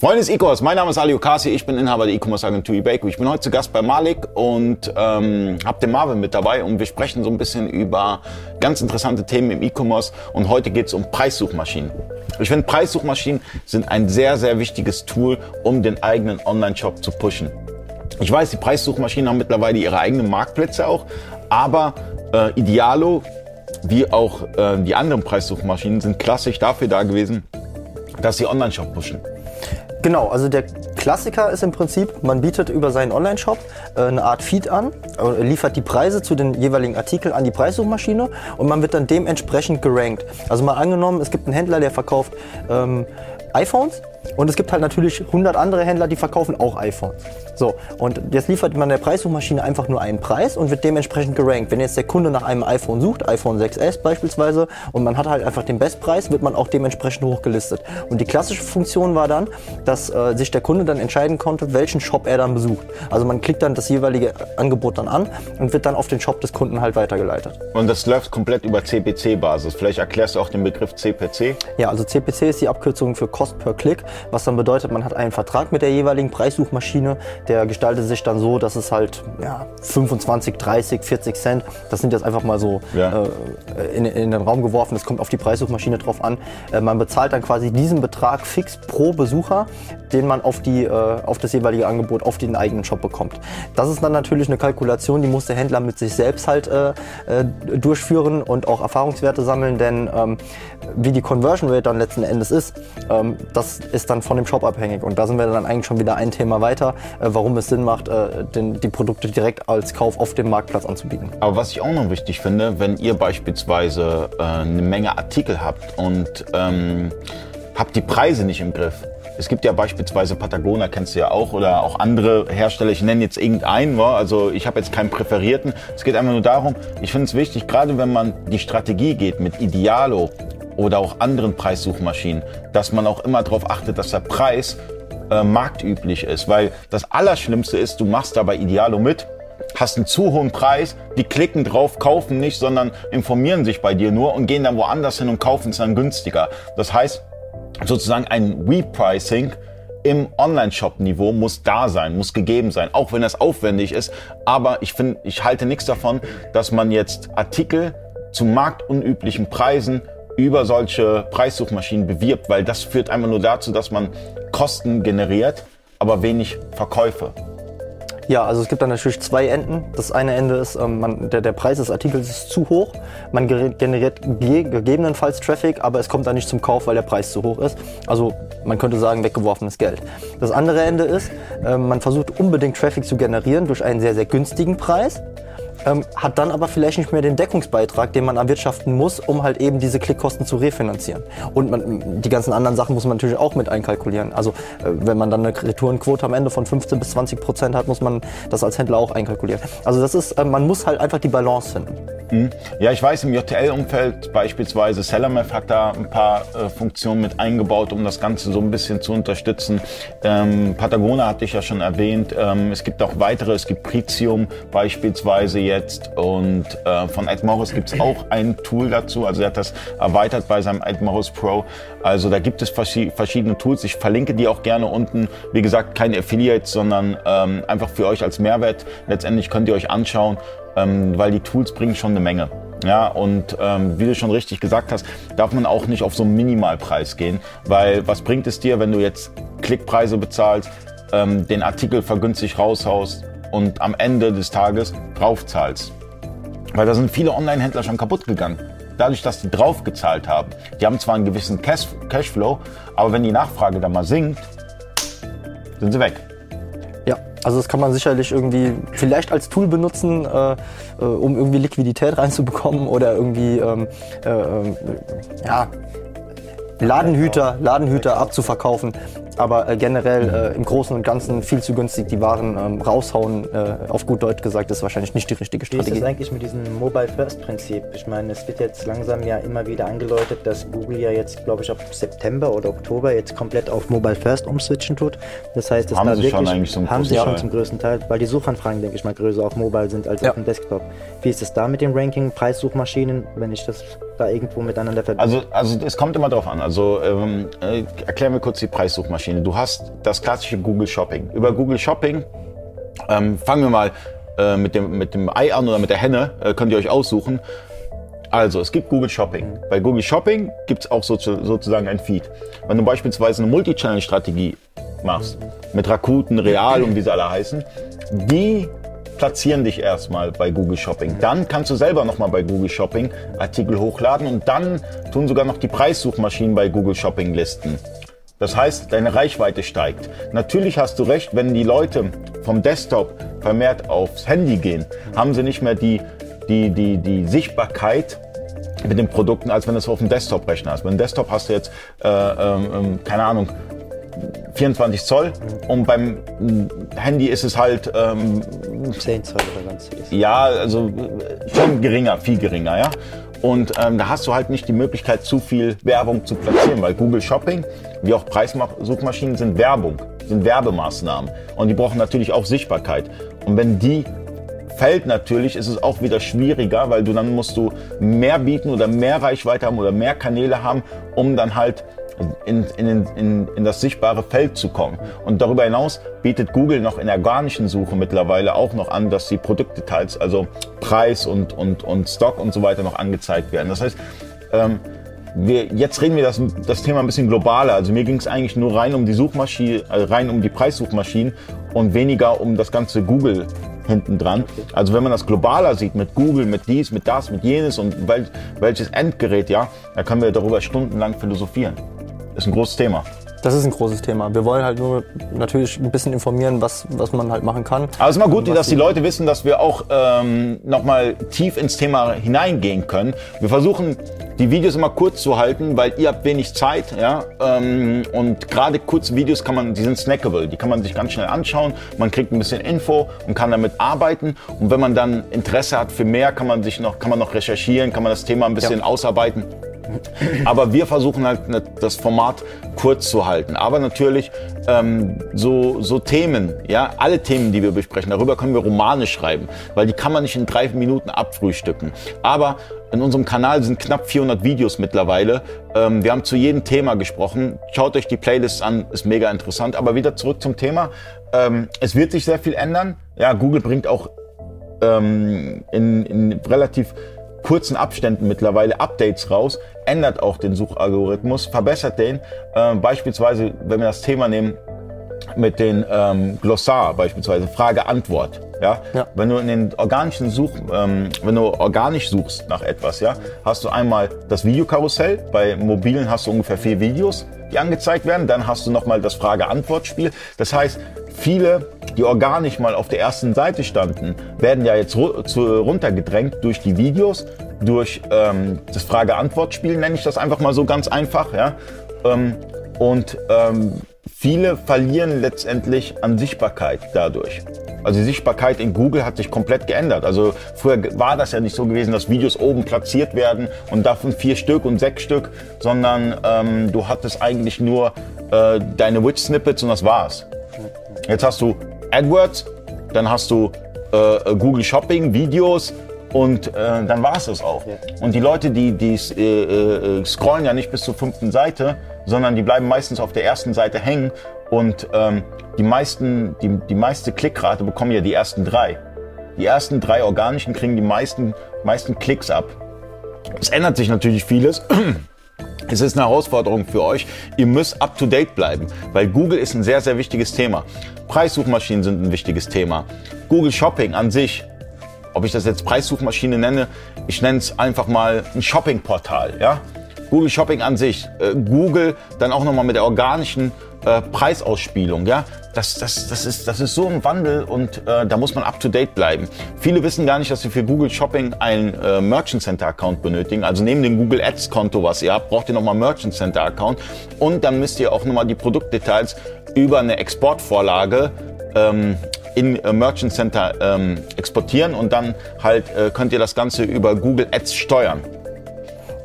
Freunde des E-Commerce, mein Name ist Ali Okasi, ich bin Inhaber der E-Commerce Agentur eBakery. Ich bin heute zu Gast bei Malik und ähm, habe den Marvin mit dabei und wir sprechen so ein bisschen über ganz interessante Themen im E-Commerce und heute geht es um Preissuchmaschinen. Ich finde, Preissuchmaschinen sind ein sehr, sehr wichtiges Tool, um den eigenen Online-Shop zu pushen. Ich weiß, die Preissuchmaschinen haben mittlerweile ihre eigenen Marktplätze auch, aber äh, Idealo wie auch äh, die anderen Preissuchmaschinen sind klassisch dafür da gewesen, dass sie Online-Shop pushen. Genau, also der Klassiker ist im Prinzip, man bietet über seinen Online-Shop äh, eine Art Feed an, äh, liefert die Preise zu den jeweiligen Artikeln an die Preissuchmaschine und man wird dann dementsprechend gerankt. Also mal angenommen, es gibt einen Händler, der verkauft ähm, iPhones und es gibt halt natürlich 100 andere Händler, die verkaufen auch iPhones. So, und jetzt liefert man der Preissuchmaschine einfach nur einen Preis und wird dementsprechend gerankt. Wenn jetzt der Kunde nach einem iPhone sucht, iPhone 6S beispielsweise, und man hat halt einfach den Bestpreis, wird man auch dementsprechend hochgelistet. Und die klassische Funktion war dann, dass äh, sich der Kunde dann entscheiden konnte, welchen Shop er dann besucht. Also man klickt dann das jeweilige Angebot dann an und wird dann auf den Shop des Kunden halt weitergeleitet. Und das läuft komplett über CPC-Basis. Vielleicht erklärst du auch den Begriff CPC? Ja, also CPC ist die Abkürzung für Cost per Click, was dann bedeutet, man hat einen Vertrag mit der jeweiligen Preissuchmaschine, der gestaltet sich dann so, dass es halt ja, 25, 30, 40 Cent, das sind jetzt einfach mal so ja. äh, in, in, den Raum geworfen, das kommt auf die Preissuchmaschine drauf an. Äh, man bezahlt dann quasi diesen Betrag fix pro Besucher, den man auf, die, äh, auf das jeweilige Angebot, auf den eigenen Shop bekommt. Das ist dann natürlich eine Kalkulation, die muss der Händler mit sich selbst halt äh, äh, durchführen und auch Erfahrungswerte sammeln, denn ähm, wie die Conversion Rate dann letzten Endes ist, ähm, das ist dann von dem Shop abhängig. Und da sind wir dann eigentlich schon wieder ein Thema weiter, äh, warum es Sinn macht, äh, die Produkte direkt als Kauf auf dem Marktplatz anzubieten. Aber was ich auch noch wichtig finde, wenn ihr beispielsweise äh, eine Menge Artikel habt und ähm, habt die Preise nicht im Griff, es gibt ja beispielsweise Patagonia, kennst du ja auch, oder auch andere Hersteller. Ich nenne jetzt irgendeinen, also ich habe jetzt keinen präferierten. Es geht einfach nur darum, ich finde es wichtig, gerade wenn man die Strategie geht mit Idealo oder auch anderen Preissuchmaschinen, dass man auch immer darauf achtet, dass der Preis äh, marktüblich ist. Weil das Allerschlimmste ist, du machst da bei Idealo mit, hast einen zu hohen Preis, die klicken drauf, kaufen nicht, sondern informieren sich bei dir nur und gehen dann woanders hin und kaufen es dann günstiger. Das heißt, sozusagen ein Repricing im Online-Shop-Niveau muss da sein, muss gegeben sein, auch wenn das aufwendig ist. Aber ich finde, ich halte nichts davon, dass man jetzt Artikel zu marktunüblichen Preisen über solche Preissuchmaschinen bewirbt, weil das führt einfach nur dazu, dass man Kosten generiert, aber wenig Verkäufe. Ja, also es gibt dann natürlich zwei Enden. Das eine Ende ist, ähm, man, der, der Preis des Artikels ist zu hoch. Man generiert gegebenenfalls Traffic, aber es kommt dann nicht zum Kauf, weil der Preis zu hoch ist. Also man könnte sagen, weggeworfenes Geld. Das andere Ende ist, äh, man versucht unbedingt Traffic zu generieren durch einen sehr, sehr günstigen Preis ähm, hat dann aber vielleicht nicht mehr den Deckungsbeitrag, den man erwirtschaften muss, um halt eben diese Klickkosten zu refinanzieren. Und man, die ganzen anderen Sachen muss man natürlich auch mit einkalkulieren. Also äh, wenn man dann eine Retourenquote am Ende von 15 bis 20 Prozent hat, muss man das als Händler auch einkalkulieren. Also das ist, äh, man muss halt einfach die Balance finden. Ja, ich weiß, im JTL-Umfeld beispielsweise Sellermeth hat da ein paar äh, Funktionen mit eingebaut, um das Ganze so ein bisschen zu unterstützen. Ähm, Patagonia hatte ich ja schon erwähnt. Ähm, es gibt auch weitere, es gibt Pritium beispielsweise jetzt und äh, von Ed Morris gibt es auch ein Tool dazu. Also er hat das erweitert bei seinem Ed Morris Pro. Also da gibt es verschiedene Tools. Ich verlinke die auch gerne unten. Wie gesagt, keine Affiliates, sondern ähm, einfach für euch als Mehrwert. Letztendlich könnt ihr euch anschauen ähm, weil die Tools bringen schon eine Menge. Ja, und ähm, wie du schon richtig gesagt hast, darf man auch nicht auf so einen Minimalpreis gehen, weil was bringt es dir, wenn du jetzt Klickpreise bezahlst, ähm, den Artikel vergünstigt raushaust und am Ende des Tages draufzahlst? Weil da sind viele Online-Händler schon kaputt gegangen. Dadurch, dass die draufgezahlt haben. Die haben zwar einen gewissen Cash Cashflow, aber wenn die Nachfrage dann mal sinkt, sind sie weg. Also das kann man sicherlich irgendwie vielleicht als Tool benutzen, äh, äh, um irgendwie Liquidität reinzubekommen oder irgendwie ähm, äh, äh ja, Ladenhüter, Ladenhüter abzuverkaufen aber äh, generell äh, im Großen und Ganzen viel zu günstig die Waren ähm, raushauen, äh, auf gut Deutsch gesagt, ist wahrscheinlich nicht die richtige Strategie. Wie ist es eigentlich mit diesem Mobile First Prinzip? Ich meine, es wird jetzt langsam ja immer wieder angeläutet, dass Google ja jetzt, glaube ich, ab September oder Oktober jetzt komplett auf Mobile First umswitchen tut. Das heißt, es haben sie wirklich, schon eigentlich zum haben sie schon zum größten Teil, weil die Suchanfragen, denke ich mal, größer auf Mobile sind als ja. auf dem Desktop. Wie ist es da mit dem Ranking, Preissuchmaschinen, wenn ich das da irgendwo miteinander verbinde? Also, also es kommt immer drauf an. Also ähm, äh, erklär mir kurz die Preissuchmaschinen. Suchmaschine. Du hast das klassische Google Shopping. Über Google Shopping ähm, fangen wir mal äh, mit, dem, mit dem Ei an oder mit der Henne, äh, könnt ihr euch aussuchen. Also, es gibt Google Shopping. Bei Google Shopping gibt es auch so, sozusagen ein Feed. Wenn du beispielsweise eine Multichannel-Strategie machst, mit Rakuten, Real und wie sie alle heißen, die platzieren dich erstmal bei Google Shopping. Dann kannst du selber nochmal bei Google Shopping Artikel hochladen und dann tun sogar noch die Preissuchmaschinen bei Google Shopping listen. Das heißt, deine Reichweite steigt. Natürlich hast du recht, wenn die Leute vom Desktop vermehrt aufs Handy gehen, haben sie nicht mehr die, die, die, die Sichtbarkeit mit den Produkten, als wenn du es auf dem Desktop-Rechner hast. Mit dem Desktop hast du jetzt, äh, ähm, ähm keine Ahnung, 24 Zoll und beim Handy ist es halt ähm, 10 Zoll oder ganz Ja, also schon geringer, viel geringer, ja. Und ähm, da hast du halt nicht die Möglichkeit, zu viel Werbung zu platzieren, weil Google Shopping, wie auch Preissuchmaschinen, sind Werbung, sind Werbemaßnahmen. Und die brauchen natürlich auch Sichtbarkeit. Und wenn die fällt natürlich, ist es auch wieder schwieriger, weil du dann musst du mehr bieten oder mehr Reichweite haben oder mehr Kanäle haben, um dann halt in, in, in, in das sichtbare Feld zu kommen. Und darüber hinaus bietet Google noch in der organischen Suche mittlerweile auch noch an, dass die Produktdetails, also Preis und, und, und Stock und so weiter noch angezeigt werden. Das heißt, ähm, wir, jetzt reden wir das, das Thema ein bisschen globaler. Also mir ging es eigentlich nur rein um die Suchmaschine, äh, rein um die Preissuchmaschinen und weniger um das ganze Google hinten dran. Also wenn man das globaler sieht, mit Google, mit dies, mit das, mit jenes und wel, welches Endgerät, ja, da können wir darüber stundenlang philosophieren ist ein großes Thema. Das ist ein großes Thema. Wir wollen halt nur natürlich ein bisschen informieren, was, was man halt machen kann. Aber es ist mal gut, dass die Leute wissen, dass wir auch ähm, nochmal tief ins Thema hineingehen können. Wir versuchen, die Videos immer kurz zu halten, weil ihr habt wenig Zeit. Ja? Ähm, und gerade kurze Videos kann man, die sind snackable. Die kann man sich ganz schnell anschauen. Man kriegt ein bisschen Info und kann damit arbeiten. Und wenn man dann Interesse hat für mehr, kann man sich noch, kann man noch recherchieren, kann man das Thema ein bisschen ja. ausarbeiten. Aber wir versuchen halt ne, das Format kurz zu halten. Aber natürlich ähm, so, so Themen, ja, alle Themen, die wir besprechen, darüber können wir Romane schreiben, weil die kann man nicht in drei Minuten abfrühstücken. Aber in unserem Kanal sind knapp 400 Videos mittlerweile. Ähm, wir haben zu jedem Thema gesprochen. Schaut euch die Playlists an, ist mega interessant. Aber wieder zurück zum Thema. Ähm, es wird sich sehr viel ändern. Ja, Google bringt auch ähm, in, in relativ kurzen Abständen mittlerweile Updates raus, ändert auch den Suchalgorithmus, verbessert den. Äh, beispielsweise, wenn wir das Thema nehmen mit den ähm, Glossar, beispielsweise Frage-Antwort. Ja? ja? Wenn du in den organischen Such, ähm, wenn du organisch suchst nach etwas, ja, hast du einmal das Videokarussell. Bei mobilen hast du ungefähr vier Videos, die angezeigt werden. Dann hast du nochmal das Frage-Antwort-Spiel. Das heißt, viele, die organisch mal auf der ersten Seite standen, werden ja jetzt runtergedrängt durch die Videos, durch ähm, das Frage-Antwort-Spiel, nenne ich das einfach mal so ganz einfach. Ja? Ähm, und ähm, viele verlieren letztendlich an Sichtbarkeit dadurch. Also die Sichtbarkeit in Google hat sich komplett geändert. Also früher war das ja nicht so gewesen, dass Videos oben platziert werden und davon vier Stück und sechs Stück, sondern ähm, du hattest eigentlich nur äh, deine Witch-Snippets und das war's. Jetzt hast du AdWords, dann hast du äh, Google Shopping, Videos und äh, dann war es das auch. Ja. Und die Leute, die, die äh, äh, scrollen ja nicht bis zur fünften Seite, sondern die bleiben meistens auf der ersten Seite hängen und ähm, die, meisten, die, die meiste Klickrate bekommen ja die ersten drei. Die ersten drei organischen kriegen die meisten, meisten Klicks ab. Es ändert sich natürlich vieles. Es ist eine Herausforderung für euch. Ihr müsst up to date bleiben, weil Google ist ein sehr, sehr wichtiges Thema. Preissuchmaschinen sind ein wichtiges Thema. Google Shopping an sich, ob ich das jetzt Preissuchmaschine nenne, ich nenne es einfach mal ein Shoppingportal. Ja? Google Shopping an sich, äh, Google dann auch nochmal mit der organischen äh, Preisausspielung, ja, das, das, das, ist, das ist so ein Wandel und äh, da muss man up to date bleiben. Viele wissen gar nicht, dass sie für Google Shopping einen äh, Merchant Center Account benötigen. Also neben dem Google Ads Konto, was ihr habt, braucht ihr nochmal Merchant Center Account und dann müsst ihr auch nochmal die Produktdetails über eine Exportvorlage ähm, in äh, Merchant Center ähm, exportieren und dann halt äh, könnt ihr das Ganze über Google Ads steuern.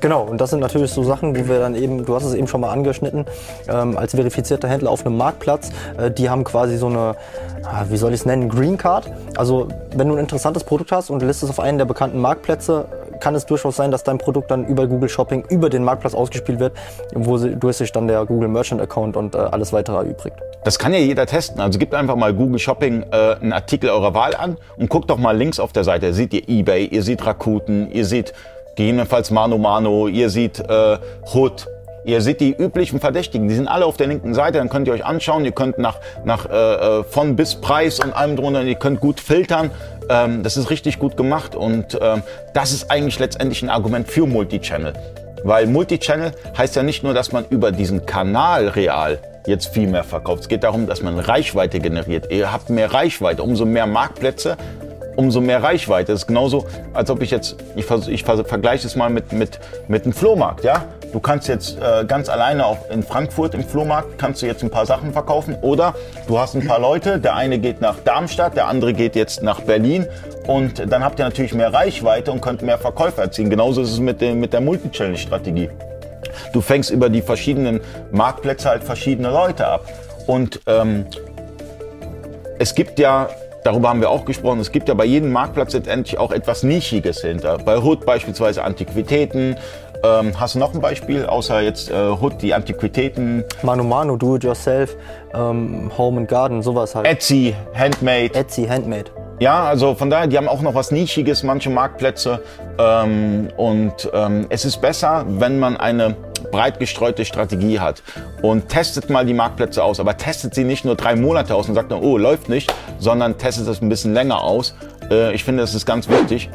Genau, und das sind natürlich so Sachen, wo wir dann eben, du hast es eben schon mal angeschnitten, ähm, als verifizierter Händler auf einem Marktplatz, äh, die haben quasi so eine, ah, wie soll ich es nennen, Green Card. Also wenn du ein interessantes Produkt hast und listest auf einen der bekannten Marktplätze, kann es durchaus sein, dass dein Produkt dann über Google Shopping, über den Marktplatz ausgespielt wird, wodurch sich dann der Google Merchant Account und äh, alles weitere erübrigt. Das kann ja jeder testen. Also gebt einfach mal Google Shopping äh, einen Artikel eurer Wahl an und guckt doch mal links auf der Seite. Seht ihr eBay, ihr seht Rakuten, ihr seht gegebenenfalls Mano Mano, ihr seht äh, Hood, Ihr seht die üblichen Verdächtigen, die sind alle auf der linken Seite, dann könnt ihr euch anschauen, ihr könnt nach, nach äh, äh von bis Preis und allem drunter, ihr könnt gut filtern. Ähm, das ist richtig gut gemacht und ähm, das ist eigentlich letztendlich ein Argument für Multichannel. Weil Multichannel heißt ja nicht nur, dass man über diesen Kanal real jetzt viel mehr verkauft. Es geht darum, dass man Reichweite generiert. Ihr habt mehr Reichweite. Umso mehr Marktplätze, umso mehr Reichweite. Das ist genauso, als ob ich jetzt, ich, ich vergleiche es mal mit, mit, mit einem Flohmarkt, ja. Du kannst jetzt äh, ganz alleine auch in Frankfurt im Flohmarkt kannst du jetzt ein paar Sachen verkaufen oder du hast ein paar Leute, der eine geht nach Darmstadt, der andere geht jetzt nach Berlin und dann habt ihr natürlich mehr Reichweite und könnt mehr Verkäufer erzielen. Genauso ist es mit, dem, mit der Multichannel-Strategie. Du fängst über die verschiedenen Marktplätze halt verschiedene Leute ab und ähm, es gibt ja Darüber haben wir auch gesprochen. Es gibt ja bei jedem Marktplatz letztendlich auch etwas Nischiges hinter. Bei Hood beispielsweise Antiquitäten. Ähm, hast du noch ein Beispiel, außer jetzt äh, Hood, die Antiquitäten? Manu Manu, Do It Yourself, ähm, Home and Garden, sowas halt. Etsy, Handmade. Etsy, Handmade. Ja, also von daher, die haben auch noch was Nischiges, manche Marktplätze. Ähm, und ähm, es ist besser, wenn man eine breit gestreute Strategie hat und testet mal die Marktplätze aus. Aber testet sie nicht nur drei Monate aus und sagt dann, oh, läuft nicht, sondern testet es ein bisschen länger aus. Äh, ich finde, das ist ganz wichtig.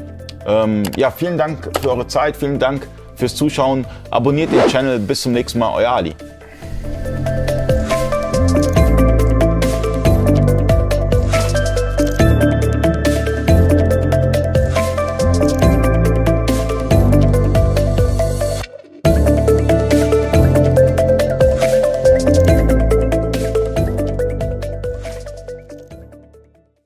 Ähm, ja, vielen Dank für eure Zeit, vielen Dank fürs Zuschauen. Abonniert den Channel. Bis zum nächsten Mal, euer Ali.